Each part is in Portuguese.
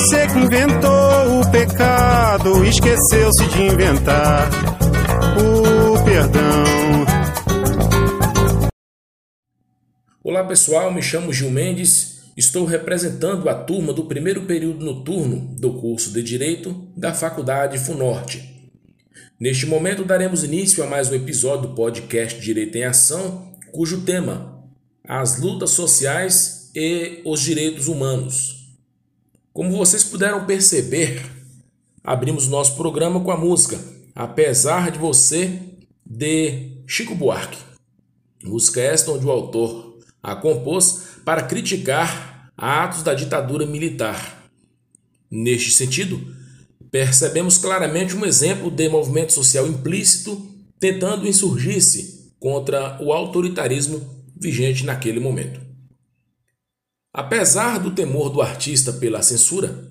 Você que inventou o pecado, esqueceu-se de inventar o perdão. Olá pessoal, me chamo Gil Mendes, estou representando a turma do primeiro período noturno do curso de Direito da Faculdade Funorte. Neste momento daremos início a mais um episódio do podcast Direito em Ação, cujo tema As lutas sociais e os direitos humanos. Como vocês puderam perceber, abrimos nosso programa com a música Apesar de Você, de Chico Buarque. Música esta onde o autor a compôs para criticar atos da ditadura militar. Neste sentido, percebemos claramente um exemplo de movimento social implícito tentando insurgir-se contra o autoritarismo vigente naquele momento. Apesar do temor do artista pela censura,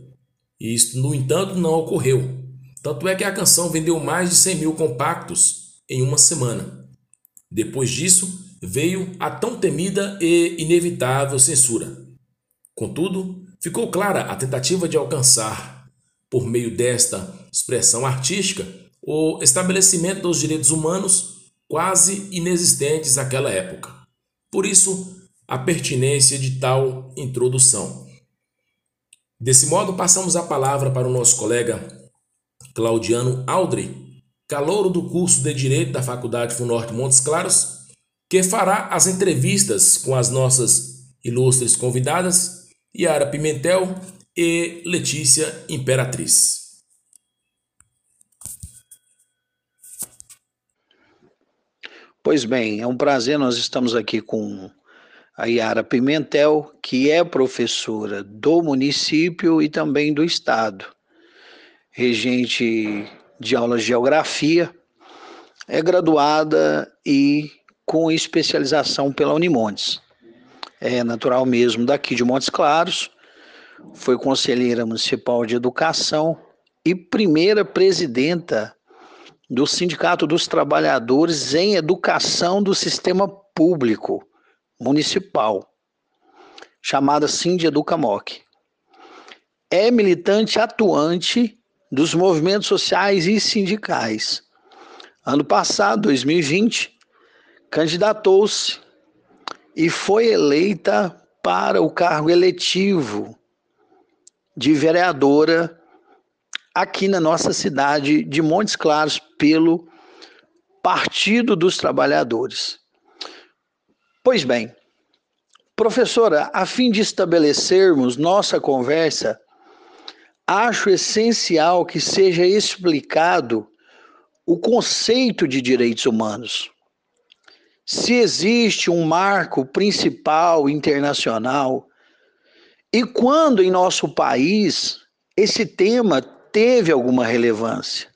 isto, no entanto, não ocorreu. Tanto é que a canção vendeu mais de 100 mil compactos em uma semana. Depois disso, veio a tão temida e inevitável censura. Contudo, ficou clara a tentativa de alcançar, por meio desta expressão artística, o estabelecimento dos direitos humanos quase inexistentes naquela época. Por isso, a pertinência de tal introdução. Desse modo, passamos a palavra para o nosso colega Claudiano Aldri, calouro do curso de Direito da Faculdade Funorte Montes Claros, que fará as entrevistas com as nossas ilustres convidadas, Yara Pimentel e Letícia Imperatriz. Pois bem, é um prazer, nós estamos aqui com a Yara Pimentel, que é professora do município e também do estado, regente de aulas de geografia, é graduada e com especialização pela Unimontes. É natural mesmo daqui de Montes Claros, foi conselheira municipal de educação e primeira presidenta do Sindicato dos Trabalhadores em Educação do Sistema Público municipal, chamada Cindy Educamoc. É militante atuante dos movimentos sociais e sindicais. Ano passado, 2020, candidatou-se e foi eleita para o cargo eletivo de vereadora aqui na nossa cidade de Montes Claros pelo Partido dos Trabalhadores. Pois bem, professora, a fim de estabelecermos nossa conversa, acho essencial que seja explicado o conceito de direitos humanos. Se existe um marco principal internacional e quando em nosso país esse tema teve alguma relevância.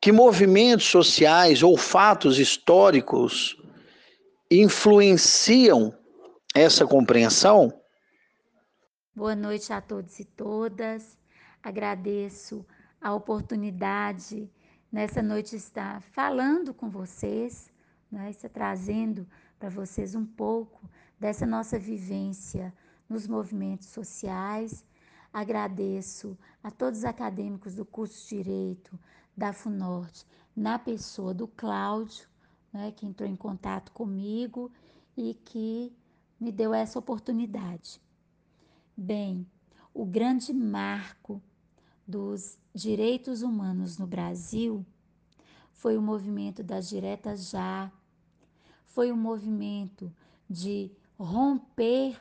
Que movimentos sociais ou fatos históricos influenciam essa compreensão? Boa noite a todos e todas. Agradeço a oportunidade nessa noite estar falando com vocês, né, estar trazendo para vocês um pouco dessa nossa vivência nos movimentos sociais. Agradeço a todos os acadêmicos do curso de Direito da FUNORTE, na pessoa do Cláudio, né, que entrou em contato comigo e que me deu essa oportunidade. Bem, o grande marco dos direitos humanos no Brasil foi o movimento das diretas já, foi o movimento de romper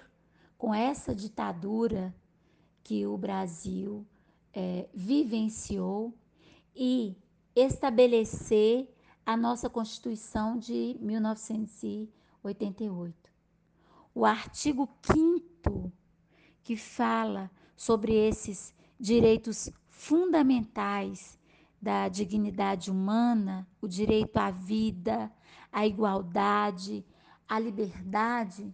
com essa ditadura que o Brasil é, vivenciou e estabelecer a nossa Constituição de 1988. O artigo 5 que fala sobre esses direitos fundamentais da dignidade humana, o direito à vida, à igualdade, à liberdade,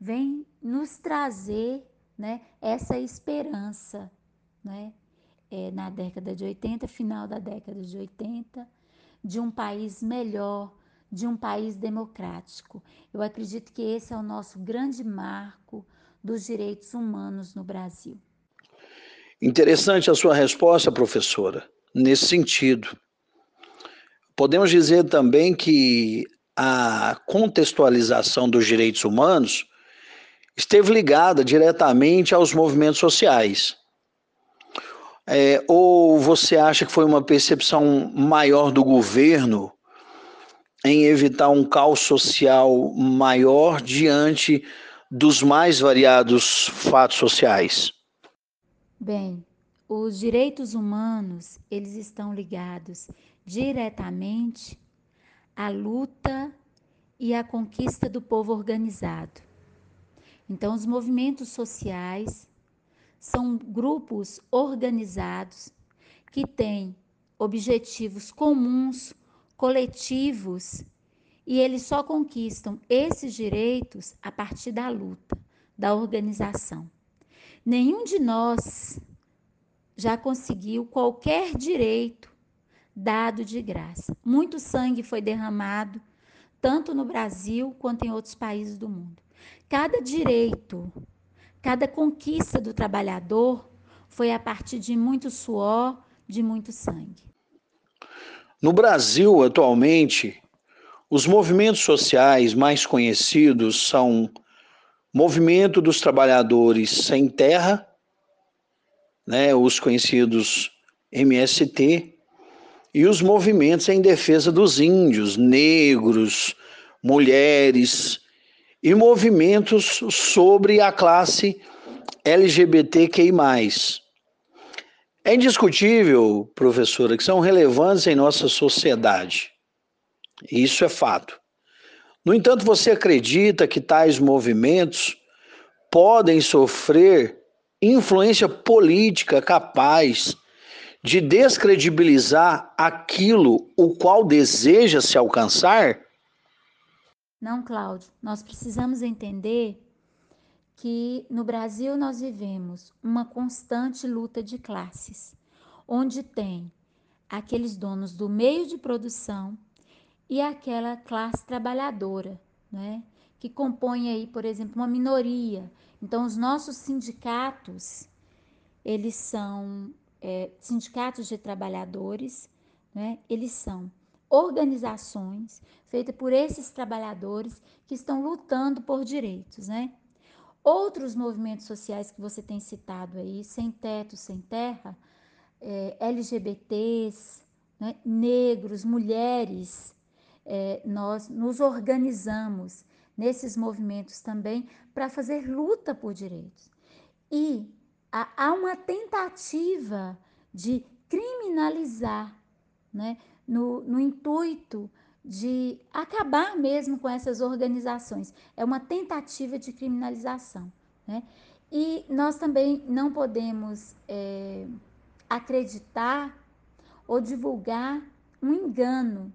vem nos trazer né, essa esperança. Né, é, na década de 80, final da década de 80, de um país melhor, de um país democrático. Eu acredito que esse é o nosso grande marco dos direitos humanos no Brasil. Interessante a sua resposta, professora, nesse sentido. Podemos dizer também que a contextualização dos direitos humanos esteve ligada diretamente aos movimentos sociais. É, ou você acha que foi uma percepção maior do governo em evitar um caos social maior diante dos mais variados fatos sociais? Bem, os direitos humanos, eles estão ligados diretamente à luta e à conquista do povo organizado. Então, os movimentos sociais são grupos organizados que têm objetivos comuns, coletivos, e eles só conquistam esses direitos a partir da luta, da organização. Nenhum de nós já conseguiu qualquer direito dado de graça. Muito sangue foi derramado, tanto no Brasil quanto em outros países do mundo. Cada direito, cada conquista do trabalhador foi a partir de muito suor, de muito sangue. No Brasil, atualmente, os movimentos sociais mais conhecidos são Movimento dos Trabalhadores Sem Terra, né, os conhecidos MST, e os movimentos em defesa dos índios, negros, mulheres e movimentos sobre a classe LGBTQI. É indiscutível, professora, que são relevantes em nossa sociedade. Isso é fato. No entanto, você acredita que tais movimentos podem sofrer influência política capaz de descredibilizar aquilo o qual deseja se alcançar? Não, Cláudio. Nós precisamos entender que no Brasil nós vivemos uma constante luta de classes, onde tem aqueles donos do meio de produção e aquela classe trabalhadora, né? que compõe aí, por exemplo, uma minoria. Então, os nossos sindicatos, eles são é, sindicatos de trabalhadores, né? eles são organizações feitas por esses trabalhadores que estão lutando por direitos, né? Outros movimentos sociais que você tem citado aí, sem teto, sem terra, é, LGBTs, né? negros, mulheres, é, nós nos organizamos nesses movimentos também para fazer luta por direitos. E há, há uma tentativa de criminalizar, né? No, no intuito de acabar mesmo com essas organizações. É uma tentativa de criminalização. Né? E nós também não podemos é, acreditar ou divulgar um engano.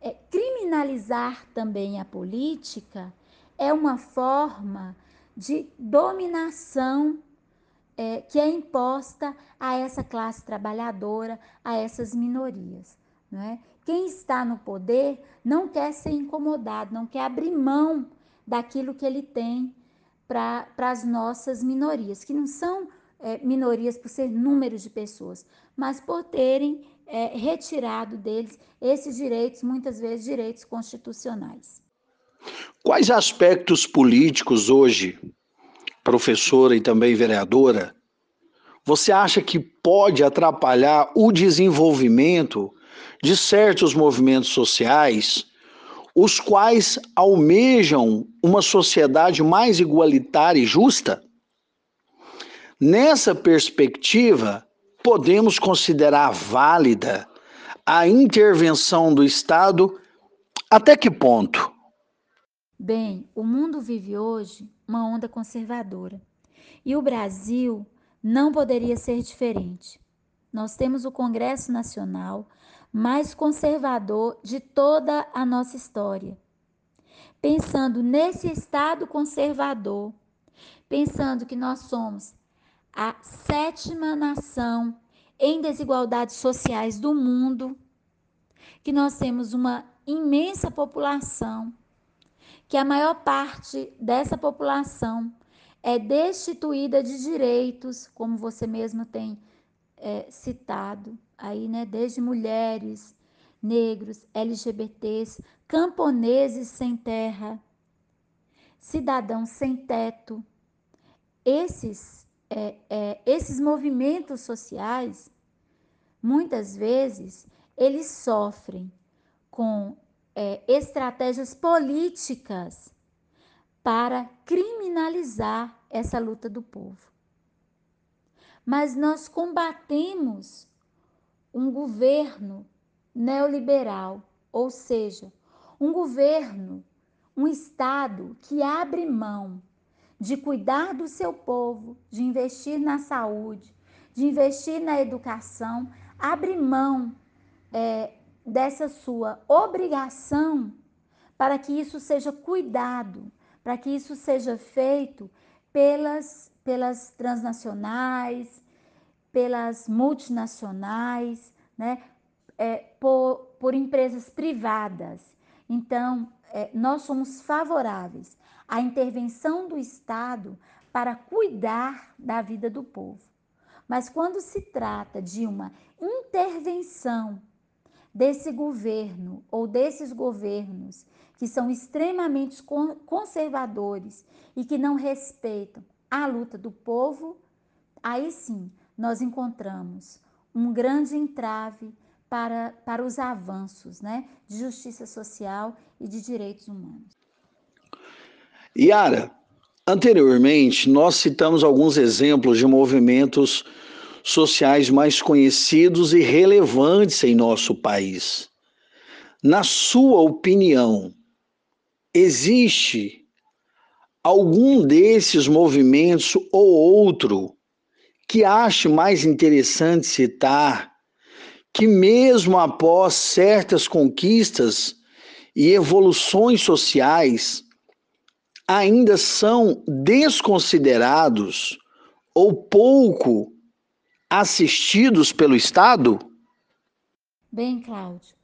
É, criminalizar também a política é uma forma de dominação é, que é imposta a essa classe trabalhadora, a essas minorias. Né? Quem está no poder não quer ser incomodado, não quer abrir mão daquilo que ele tem para as nossas minorias, que não são é, minorias por ser número de pessoas, mas por terem é, retirado deles esses direitos, muitas vezes direitos constitucionais. Quais aspectos políticos hoje, professora e também vereadora, você acha que pode atrapalhar o desenvolvimento de certos movimentos sociais, os quais almejam uma sociedade mais igualitária e justa? Nessa perspectiva, podemos considerar válida a intervenção do Estado até que ponto? Bem, o mundo vive hoje uma onda conservadora e o Brasil não poderia ser diferente. nós temos o Congresso Nacional mais conservador de toda a nossa história. Pensando nesse Estado conservador, pensando que nós somos a sétima nação em desigualdades sociais do mundo, que nós temos uma imensa população, que a maior parte dessa população é destituída de direitos, como você mesmo tem é, citado aí, né? Desde mulheres, negros, LGBTs, camponeses sem terra, cidadãos sem teto. Esses, é, é, esses movimentos sociais, muitas vezes, eles sofrem com é, estratégias políticas para criminalizar essa luta do povo. Mas nós combatemos um governo neoliberal, ou seja, um governo, um Estado que abre mão de cuidar do seu povo, de investir na saúde, de investir na educação, abre mão é, dessa sua obrigação para que isso seja cuidado, para que isso seja feito pelas, pelas transnacionais, pelas multinacionais, né, é, por, por empresas privadas. Então, é, nós somos favoráveis à intervenção do Estado para cuidar da vida do povo. Mas quando se trata de uma intervenção desse governo ou desses governos que são extremamente conservadores e que não respeitam a luta do povo, aí sim nós encontramos um grande entrave para, para os avanços né, de justiça social e de direitos humanos. Yara, anteriormente nós citamos alguns exemplos de movimentos sociais mais conhecidos e relevantes em nosso país. Na sua opinião, existe algum desses movimentos ou outro que ache mais interessante citar que, mesmo após certas conquistas e evoluções sociais, ainda são desconsiderados ou pouco assistidos pelo Estado? Bem, Cláudio,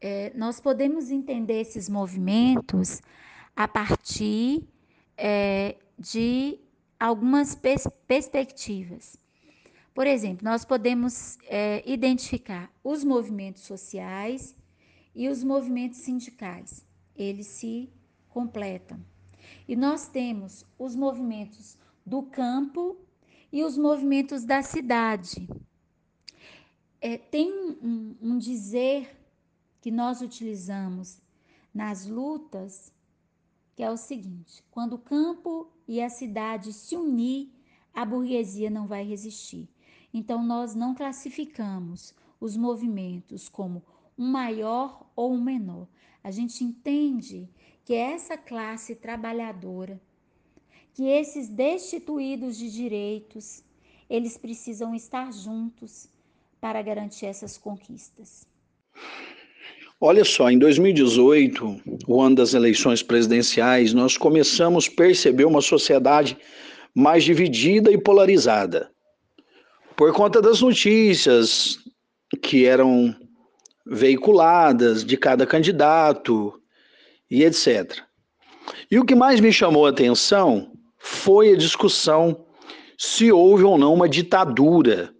é, nós podemos entender esses movimentos a partir é, de algumas pers perspectivas. Por exemplo, nós podemos é, identificar os movimentos sociais e os movimentos sindicais. Eles se completam. E nós temos os movimentos do campo e os movimentos da cidade. É, tem um, um dizer que nós utilizamos nas lutas, que é o seguinte: quando o campo e a cidade se unir, a burguesia não vai resistir. Então, nós não classificamos os movimentos como um maior ou um menor. A gente entende que essa classe trabalhadora que esses destituídos de direitos, eles precisam estar juntos para garantir essas conquistas. Olha só, em 2018, o ano das eleições presidenciais, nós começamos a perceber uma sociedade mais dividida e polarizada. Por conta das notícias que eram veiculadas de cada candidato e etc. E o que mais me chamou a atenção foi a discussão se houve ou não uma ditadura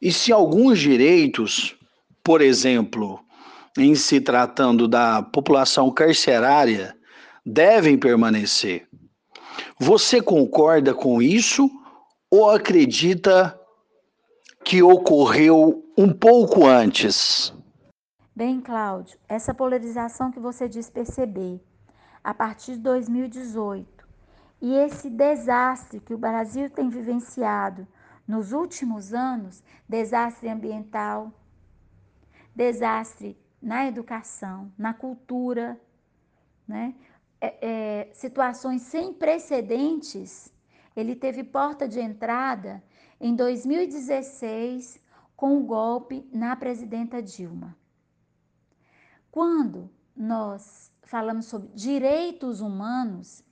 e se alguns direitos, por exemplo, em se tratando da população carcerária, devem permanecer. Você concorda com isso ou acredita que ocorreu um pouco antes? Bem, Cláudio, essa polarização que você diz perceber a partir de 2018 e esse desastre que o Brasil tem vivenciado nos últimos anos desastre ambiental, desastre na educação, na cultura, né? É, é, situações sem precedentes. Ele teve porta de entrada em 2016 com o golpe na presidenta Dilma. Quando nós falamos sobre direitos humanos,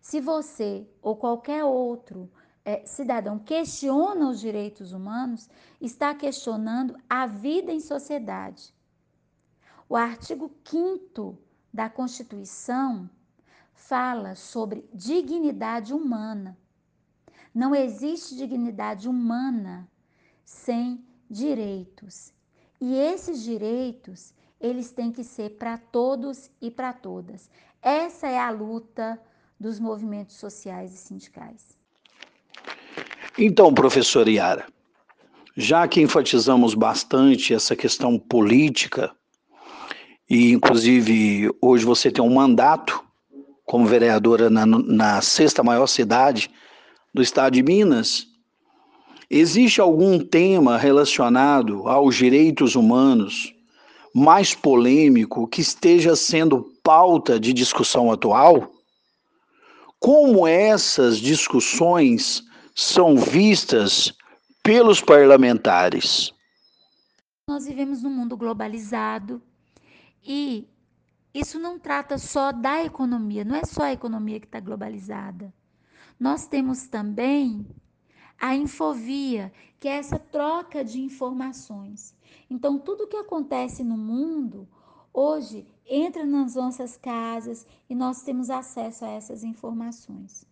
se você ou qualquer outro é, cidadão questiona os direitos humanos, está questionando a vida em sociedade. O artigo 5 da Constituição fala sobre dignidade humana. Não existe dignidade humana sem direitos. E esses direitos, eles têm que ser para todos e para todas. Essa é a luta dos movimentos sociais e sindicais. Então, professor Yara, já que enfatizamos bastante essa questão política, e inclusive hoje você tem um mandato como vereadora na, na sexta maior cidade do estado de Minas, existe algum tema relacionado aos direitos humanos mais polêmico que esteja sendo pauta de discussão atual? Como essas discussões são vistas pelos parlamentares? Nós vivemos num mundo globalizado e isso não trata só da economia, não é só a economia que está globalizada. Nós temos também a infovia, que é essa troca de informações. Então, tudo que acontece no mundo hoje entra nas nossas casas e nós temos acesso a essas informações.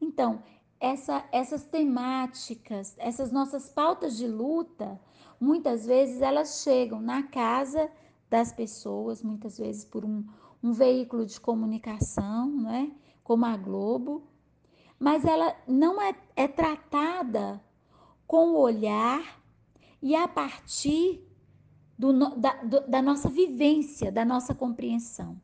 Então, essa, essas temáticas, essas nossas pautas de luta, muitas vezes elas chegam na casa das pessoas, muitas vezes por um, um veículo de comunicação, né, como a Globo, mas ela não é, é tratada com o olhar e a partir do, da, do, da nossa vivência, da nossa compreensão.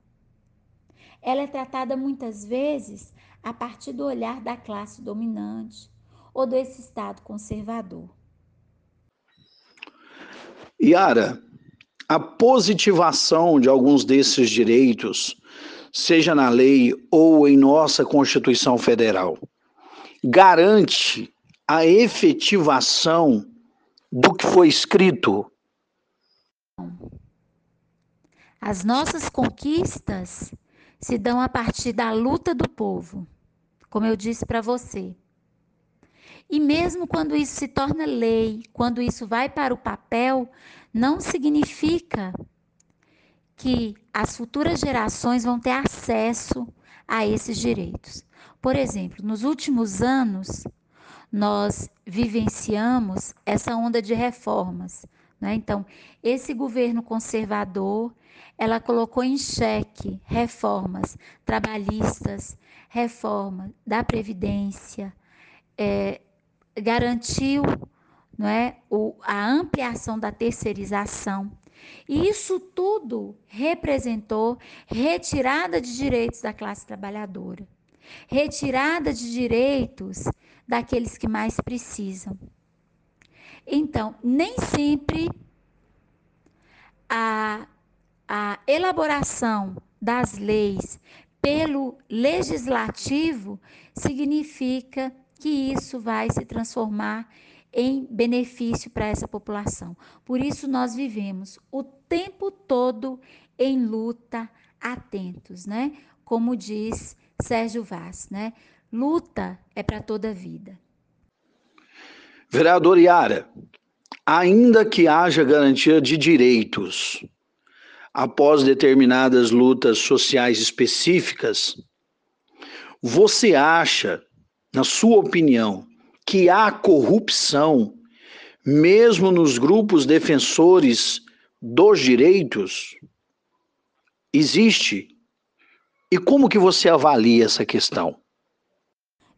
Ela é tratada muitas vezes a partir do olhar da classe dominante ou desse Estado conservador. Yara, a positivação de alguns desses direitos, seja na lei ou em nossa Constituição Federal, garante a efetivação do que foi escrito? As nossas conquistas se dão a partir da luta do povo, como eu disse para você. E mesmo quando isso se torna lei, quando isso vai para o papel, não significa que as futuras gerações vão ter acesso a esses direitos. Por exemplo, nos últimos anos, nós vivenciamos essa onda de reformas. Né? Então, esse governo conservador, ela colocou em xeque reformas trabalhistas, reforma da Previdência, é, garantiu não é, o, a ampliação da terceirização. E isso tudo representou retirada de direitos da classe trabalhadora, retirada de direitos daqueles que mais precisam. Então, nem sempre a a elaboração das leis pelo legislativo significa que isso vai se transformar em benefício para essa população. Por isso nós vivemos o tempo todo em luta, atentos, né? Como diz Sérgio Vaz, né? Luta é para toda a vida. Vereador Iara, ainda que haja garantia de direitos, após determinadas lutas sociais específicas, você acha, na sua opinião, que há corrupção mesmo nos grupos defensores dos direitos? Existe? E como que você avalia essa questão?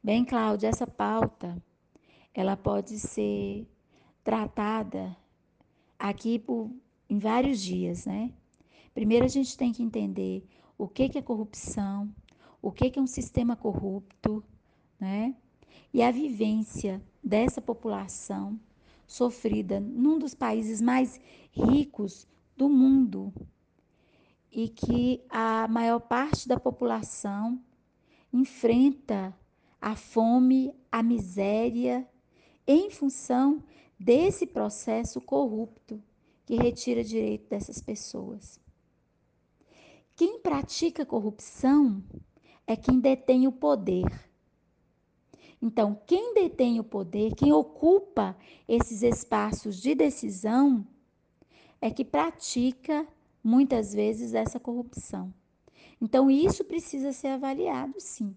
Bem, Cláudia, essa pauta ela pode ser tratada aqui por, em vários dias, né? Primeiro a gente tem que entender o que, que é corrupção, o que, que é um sistema corrupto, né? E a vivência dessa população sofrida num dos países mais ricos do mundo e que a maior parte da população enfrenta a fome, a miséria em função desse processo corrupto que retira direito dessas pessoas. Quem pratica corrupção é quem detém o poder. Então, quem detém o poder, quem ocupa esses espaços de decisão, é que pratica muitas vezes essa corrupção. Então, isso precisa ser avaliado, sim.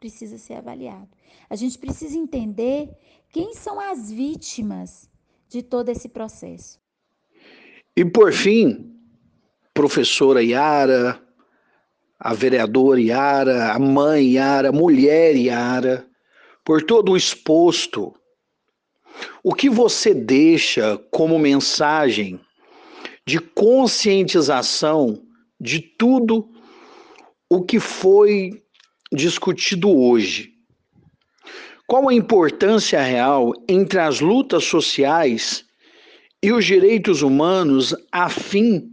Precisa ser avaliado. A gente precisa entender quem são as vítimas de todo esse processo. E por fim, professora Yara, a vereadora Yara, a mãe Yara, a mulher Yara, por todo o exposto, o que você deixa como mensagem de conscientização de tudo o que foi discutido hoje? Qual a importância real entre as lutas sociais e os direitos humanos a fim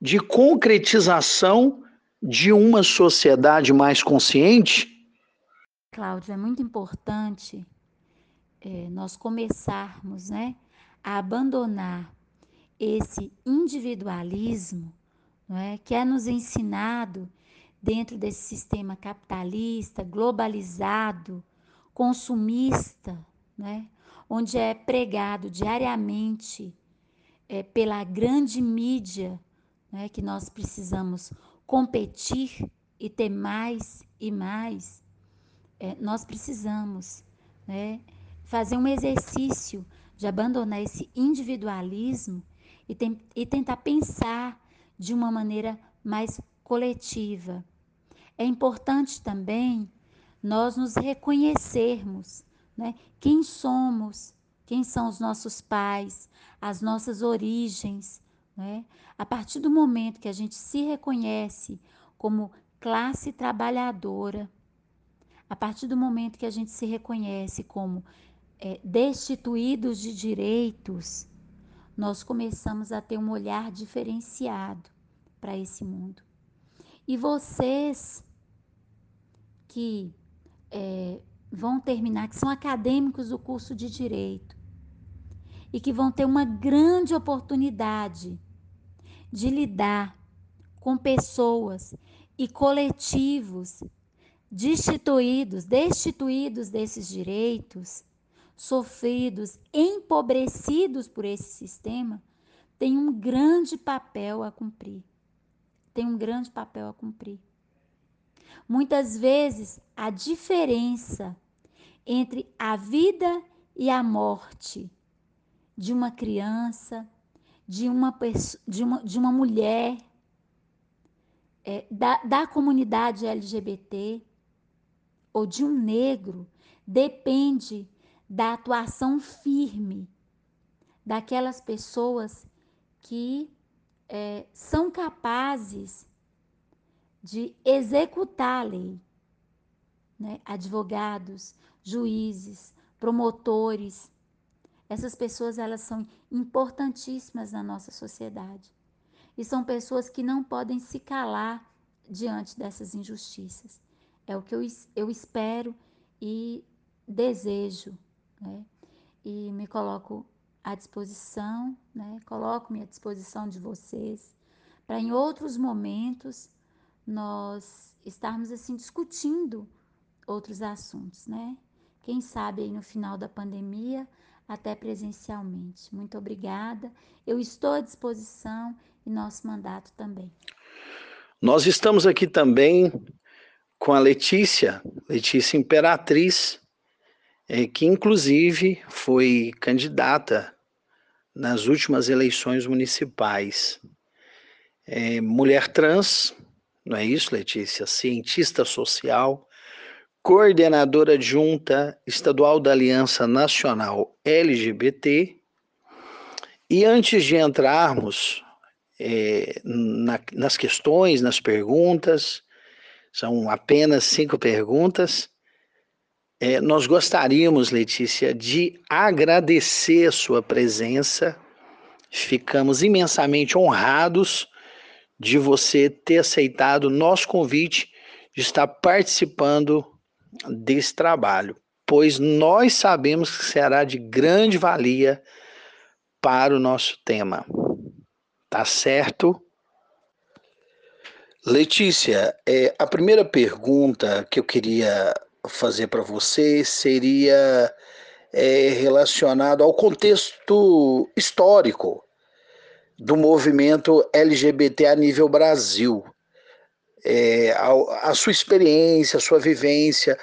de concretização de uma sociedade mais consciente? Cláudio, é muito importante é, nós começarmos né, a abandonar esse individualismo não é, que é nos ensinado dentro desse sistema capitalista, globalizado, consumista, né, onde é pregado diariamente é, pela grande mídia né, que nós precisamos competir e ter mais e mais, é, nós precisamos né, fazer um exercício de abandonar esse individualismo e, tem, e tentar pensar de uma maneira mais coletiva. É importante também nós nos reconhecermos, né? Quem somos, quem são os nossos pais, as nossas origens, né? A partir do momento que a gente se reconhece como classe trabalhadora, a partir do momento que a gente se reconhece como é, destituídos de direitos, nós começamos a ter um olhar diferenciado para esse mundo. E vocês que é, vão terminar, que são acadêmicos do curso de Direito, e que vão ter uma grande oportunidade de lidar com pessoas e coletivos destituídos, destituídos desses direitos, sofridos, empobrecidos por esse sistema, tem um grande papel a cumprir. Tem um grande papel a cumprir. Muitas vezes a diferença entre a vida e a morte de uma criança, de uma, de uma, de uma mulher, é, da, da comunidade LGBT ou de um negro, depende da atuação firme daquelas pessoas que é, são capazes de executar a lei. Né? Advogados, juízes, promotores, essas pessoas elas são importantíssimas na nossa sociedade. E são pessoas que não podem se calar diante dessas injustiças. É o que eu, eu espero e desejo. Né? E me coloco à disposição, né? coloco-me à disposição de vocês, para em outros momentos nós estarmos assim discutindo outros assuntos, né? Quem sabe aí no final da pandemia até presencialmente. Muito obrigada. Eu estou à disposição e nosso mandato também. Nós estamos aqui também com a Letícia, Letícia Imperatriz, é, que inclusive foi candidata nas últimas eleições municipais. É, mulher trans, não é isso, Letícia? Cientista social, coordenadora adjunta estadual da Aliança Nacional LGBT. E antes de entrarmos é, na, nas questões, nas perguntas, são apenas cinco perguntas. É, nós gostaríamos, Letícia, de agradecer a sua presença. Ficamos imensamente honrados de você ter aceitado nosso convite de estar participando desse trabalho, pois nós sabemos que será de grande valia para o nosso tema. Tá certo? Letícia, é, a primeira pergunta que eu queria fazer para você seria é, relacionado ao contexto histórico do movimento LGBT a nível Brasil. É, a, a sua experiência, a sua vivência,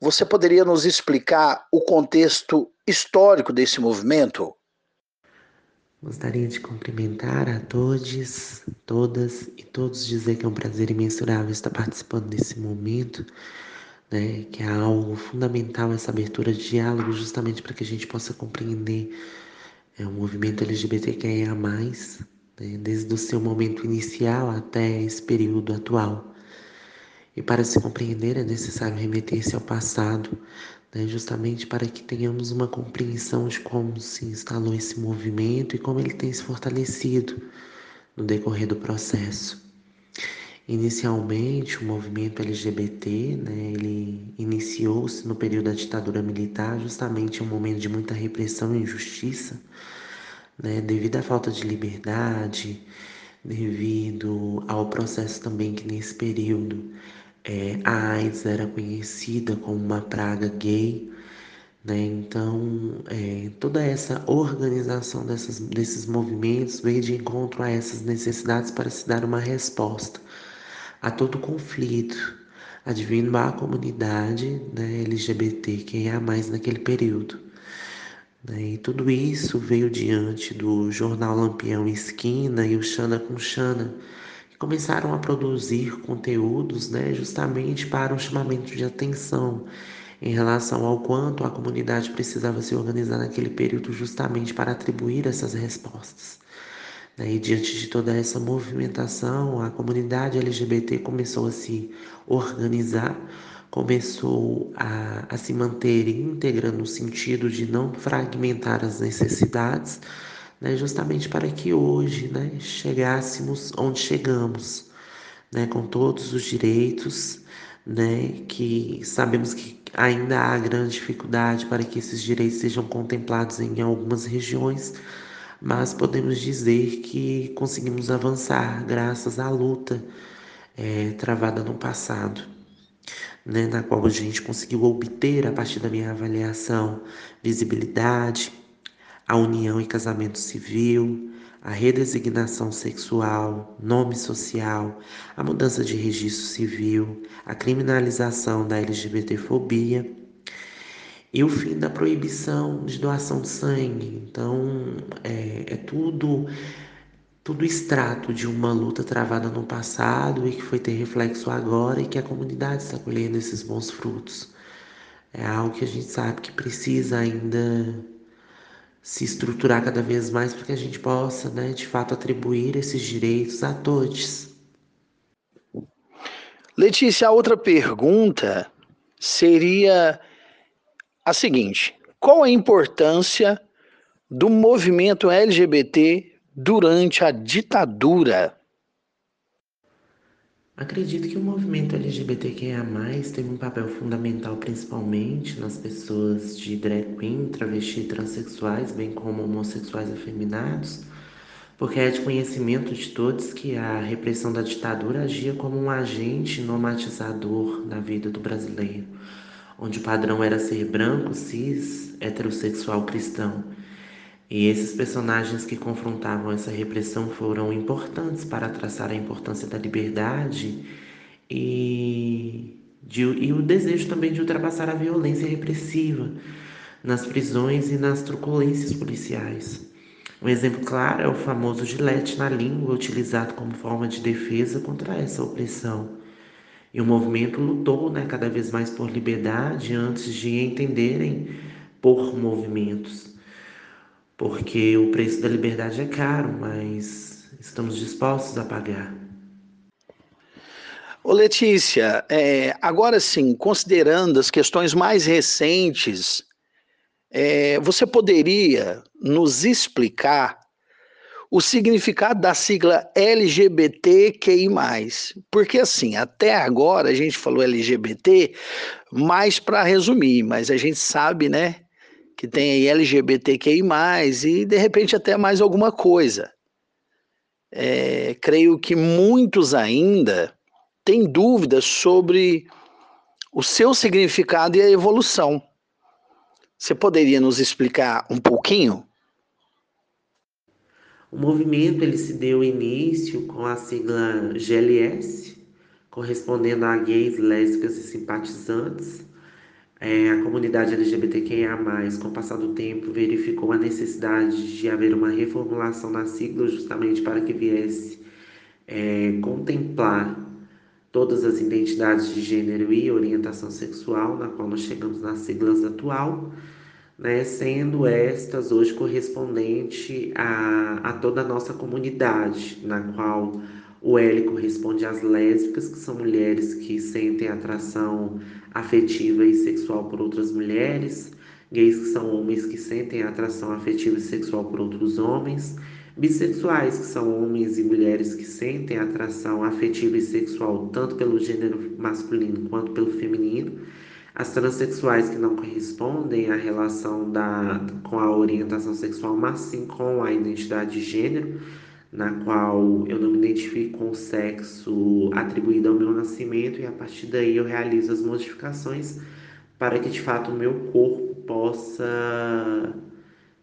você poderia nos explicar o contexto histórico desse movimento? Gostaria de cumprimentar a todos, todas e todos dizer que é um prazer imensurável estar participando desse momento, né, que é algo fundamental essa abertura de diálogo, justamente para que a gente possa compreender é, o movimento LGBTQIA+, né, desde o seu momento inicial até esse período atual. E para se compreender é necessário remeter-se ao passado, né, justamente para que tenhamos uma compreensão de como se instalou esse movimento e como ele tem se fortalecido no decorrer do processo. Inicialmente, o movimento LGBT, né, ele iniciou-se no período da ditadura militar, justamente em um momento de muita repressão e injustiça, né, devido à falta de liberdade, devido ao processo também que nesse período é, a AIDS era conhecida como uma praga gay, né? Então, é, toda essa organização dessas, desses movimentos veio de encontro a essas necessidades para se dar uma resposta a todo conflito advindo à comunidade né, LGBT, quem é naquele período. Né? E tudo isso veio diante do jornal Lampião Esquina e o Xana com Xana, começaram a produzir conteúdos né, justamente para um chamamento de atenção em relação ao quanto a comunidade precisava se organizar naquele período justamente para atribuir essas respostas. Né, e diante de toda essa movimentação, a comunidade LGBT começou a se organizar, começou a, a se manter íntegra no sentido de não fragmentar as necessidades, né, justamente para que hoje né, chegássemos onde chegamos, né, com todos os direitos, né, que sabemos que ainda há grande dificuldade para que esses direitos sejam contemplados em algumas regiões, mas podemos dizer que conseguimos avançar graças à luta é, travada no passado. Né, na qual a gente conseguiu obter, a partir da minha avaliação, visibilidade, a união e casamento civil, a redesignação sexual, nome social, a mudança de registro civil, a criminalização da LGBTfobia e o fim da proibição de doação de sangue. Então, é, é tudo tudo extrato de uma luta travada no passado e que foi ter reflexo agora e que a comunidade está colhendo esses bons frutos. É algo que a gente sabe que precisa ainda se estruturar cada vez mais para que a gente possa, né, de fato, atribuir esses direitos a todos. Letícia, a outra pergunta seria a seguinte: qual a importância do movimento LGBT durante a ditadura? Acredito que o movimento LGBTQIA+, teve um papel fundamental principalmente nas pessoas de drag queen, travesti transexuais, bem como homossexuais afeminados, porque é de conhecimento de todos que a repressão da ditadura agia como um agente normatizador na vida do brasileiro, onde o padrão era ser branco, cis, heterossexual cristão, e esses personagens que confrontavam essa repressão foram importantes para traçar a importância da liberdade e, de, e o desejo também de ultrapassar a violência repressiva nas prisões e nas truculências policiais. Um exemplo claro é o famoso gilete na língua, utilizado como forma de defesa contra essa opressão. E o movimento lutou né, cada vez mais por liberdade antes de entenderem por movimentos porque o preço da liberdade é caro, mas estamos dispostos a pagar. Ô Letícia, é, agora sim, considerando as questões mais recentes, é, você poderia nos explicar o significado da sigla LGBTQI+. Porque assim, até agora a gente falou LGBT, mais para resumir, mas a gente sabe, né, que tem aí LGBTQI, e de repente até mais alguma coisa. É, creio que muitos ainda têm dúvidas sobre o seu significado e a evolução. Você poderia nos explicar um pouquinho? O movimento ele se deu início com a sigla GLS, correspondendo a gays, lésbicas e simpatizantes. É, a comunidade LGBTQIA+, com o passar do tempo, verificou a necessidade de haver uma reformulação na sigla justamente para que viesse é, contemplar todas as identidades de gênero e orientação sexual, na qual nós chegamos nas siglas atual, né, sendo estas hoje correspondente a, a toda a nossa comunidade, na qual o L corresponde às lésbicas, que são mulheres que sentem atração afetiva e sexual por outras mulheres, gays que são homens que sentem atração afetiva e sexual por outros homens, bissexuais que são homens e mulheres que sentem atração afetiva e sexual tanto pelo gênero masculino quanto pelo feminino, as transexuais que não correspondem à relação da, com a orientação sexual, mas sim com a identidade de gênero, na qual eu não me identifico com o sexo atribuído ao meu nascimento e a partir daí eu realizo as modificações para que de fato o meu corpo possa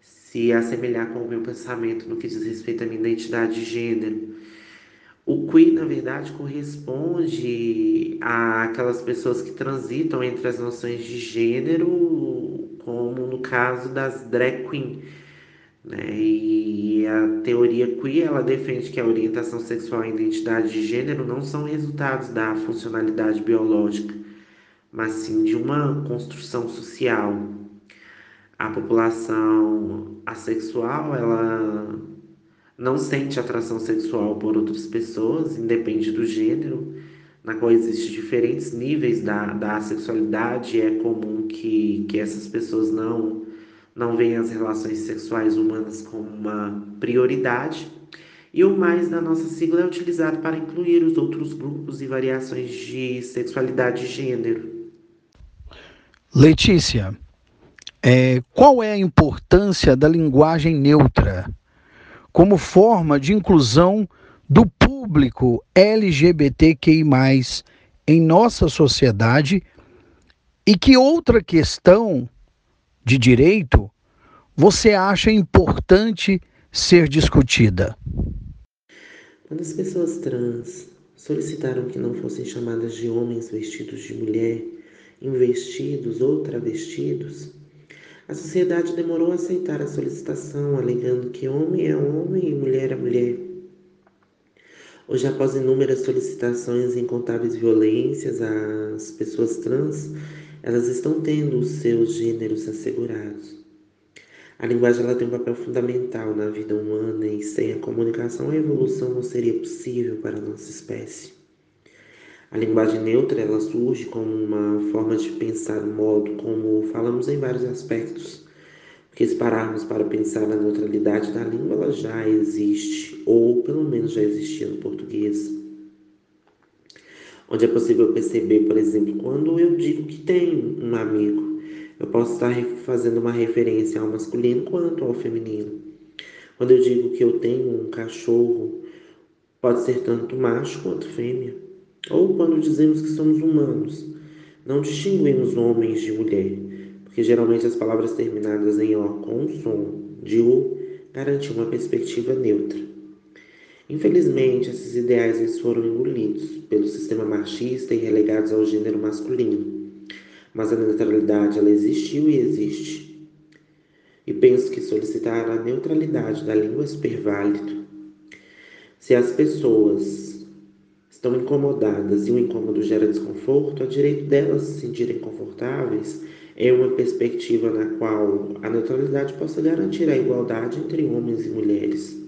se assemelhar com o meu pensamento no que diz respeito à minha identidade de gênero. O queer, na verdade, corresponde àquelas pessoas que transitam entre as noções de gênero, como no caso das drag queen. Né? E a teoria queer ela defende que a orientação sexual e a identidade de gênero não são resultados da funcionalidade biológica, mas sim de uma construção social. A população assexual ela não sente atração sexual por outras pessoas, independe do gênero, na qual existem diferentes níveis da, da sexualidade. É comum que, que essas pessoas não, não veem as relações sexuais humanas como uma prioridade. E o mais da nossa sigla é utilizado para incluir os outros grupos e variações de sexualidade e gênero. Letícia, é, qual é a importância da linguagem neutra? como forma de inclusão do público LGBTQI, em nossa sociedade, e que outra questão de direito você acha importante ser discutida? Quando as pessoas trans solicitaram que não fossem chamadas de homens vestidos de mulher, investidos ou travestidos, a sociedade demorou a aceitar a solicitação, alegando que homem é homem e mulher é mulher. Hoje, após inúmeras solicitações e incontáveis violências às pessoas trans, elas estão tendo os seus gêneros assegurados. A linguagem ela tem um papel fundamental na vida humana e sem a comunicação a evolução não seria possível para a nossa espécie. A linguagem neutra ela surge como uma forma de pensar o modo como falamos em vários aspectos. Porque se pararmos para pensar na neutralidade da língua, ela já existe, ou pelo menos já existia no português. Onde é possível perceber, por exemplo, quando eu digo que tenho um amigo, eu posso estar fazendo uma referência ao masculino quanto ao feminino. Quando eu digo que eu tenho um cachorro, pode ser tanto macho quanto fêmea. Ou quando dizemos que somos humanos, não distinguimos homens de mulher, porque geralmente as palavras terminadas em O com som de U garantem uma perspectiva neutra. Infelizmente, esses ideais eles foram engolidos pelo sistema machista e relegados ao gênero masculino. Mas a neutralidade ela existiu e existe. E penso que solicitar a neutralidade da língua é super válido. Se as pessoas estão incomodadas e o incômodo gera desconforto, há direito delas se sentirem confortáveis em uma perspectiva na qual a neutralidade possa garantir a igualdade entre homens e mulheres.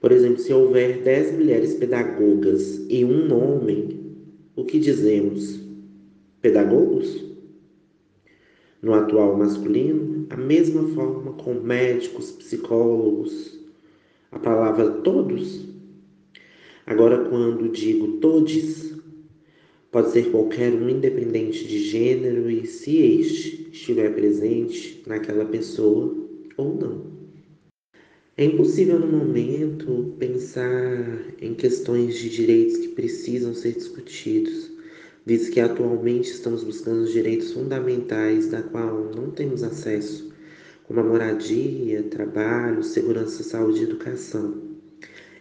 Por exemplo, se houver dez mulheres pedagogas e um homem, o que dizemos? Pedagogos? No atual masculino, a mesma forma com médicos, psicólogos, a palavra todos Agora, quando digo todes, pode ser qualquer um independente de gênero e se este estiver presente naquela pessoa ou não. É impossível no momento pensar em questões de direitos que precisam ser discutidos, visto que atualmente estamos buscando os direitos fundamentais da qual não temos acesso, como a moradia, trabalho, segurança, saúde e educação.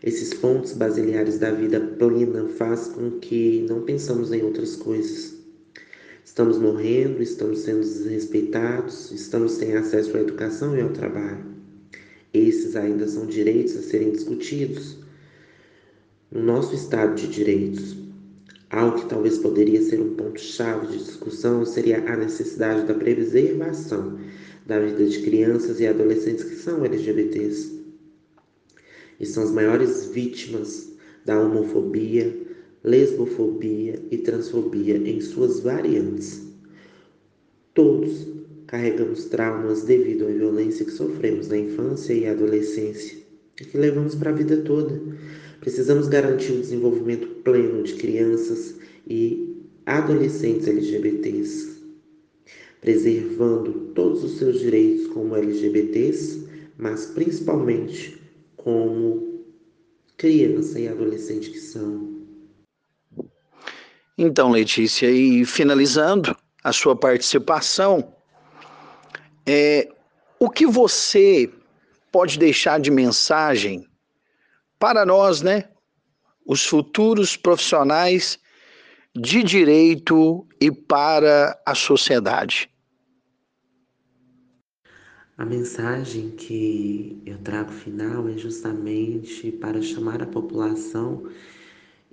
Esses pontos basilares da vida plena faz com que não pensamos em outras coisas. Estamos morrendo, estamos sendo desrespeitados, estamos sem acesso à educação e ao trabalho. Esses ainda são direitos a serem discutidos. No nosso Estado de Direitos, algo que talvez poderia ser um ponto-chave de discussão seria a necessidade da preservação da vida de crianças e adolescentes que são LGBTs e são as maiores vítimas da homofobia, lesbofobia e transfobia em suas variantes. Todos carregamos traumas devido à violência que sofremos na infância e adolescência e que levamos para a vida toda. Precisamos garantir o desenvolvimento pleno de crianças e adolescentes LGBTs, preservando todos os seus direitos como LGBTs, mas principalmente como criança e adolescente que são. Então, Letícia, e finalizando a sua participação, é, o que você pode deixar de mensagem para nós, né, os futuros profissionais de direito e para a sociedade? A mensagem que eu trago final é justamente para chamar a população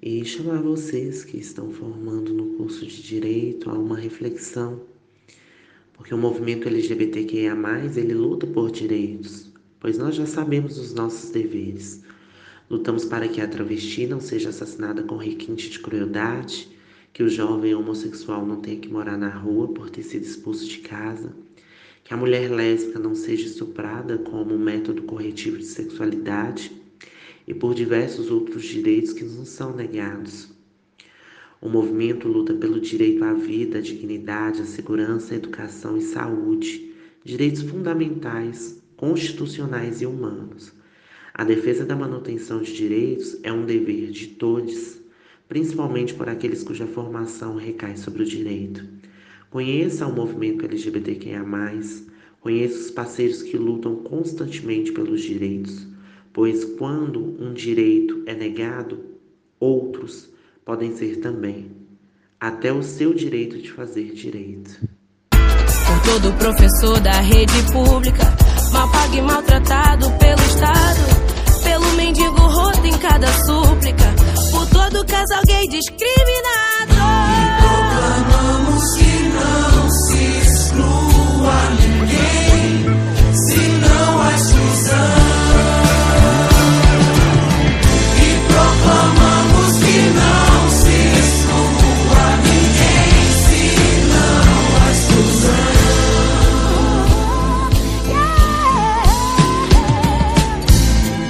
e chamar vocês que estão formando no curso de direito a uma reflexão, porque o movimento LGBTQIA+, ele luta por direitos, pois nós já sabemos os nossos deveres. Lutamos para que a travesti não seja assassinada com requinte de crueldade, que o jovem homossexual não tenha que morar na rua por ter sido expulso de casa, que a mulher lésbica não seja estuprada como método corretivo de sexualidade e por diversos outros direitos que nos são negados. O movimento luta pelo direito à vida, à dignidade, à segurança, à educação e saúde, direitos fundamentais, constitucionais e humanos. A defesa da manutenção de direitos é um dever de todos, principalmente por aqueles cuja formação recai sobre o direito. Conheça o movimento LGBTQIA+, conheça os parceiros que lutam constantemente pelos direitos, pois quando um direito é negado, outros podem ser também, até o seu direito de fazer direito. Por todo professor da rede pública, mal pago e maltratado pelo Estado, pelo mendigo roto em cada súplica, por todo casal gay discriminado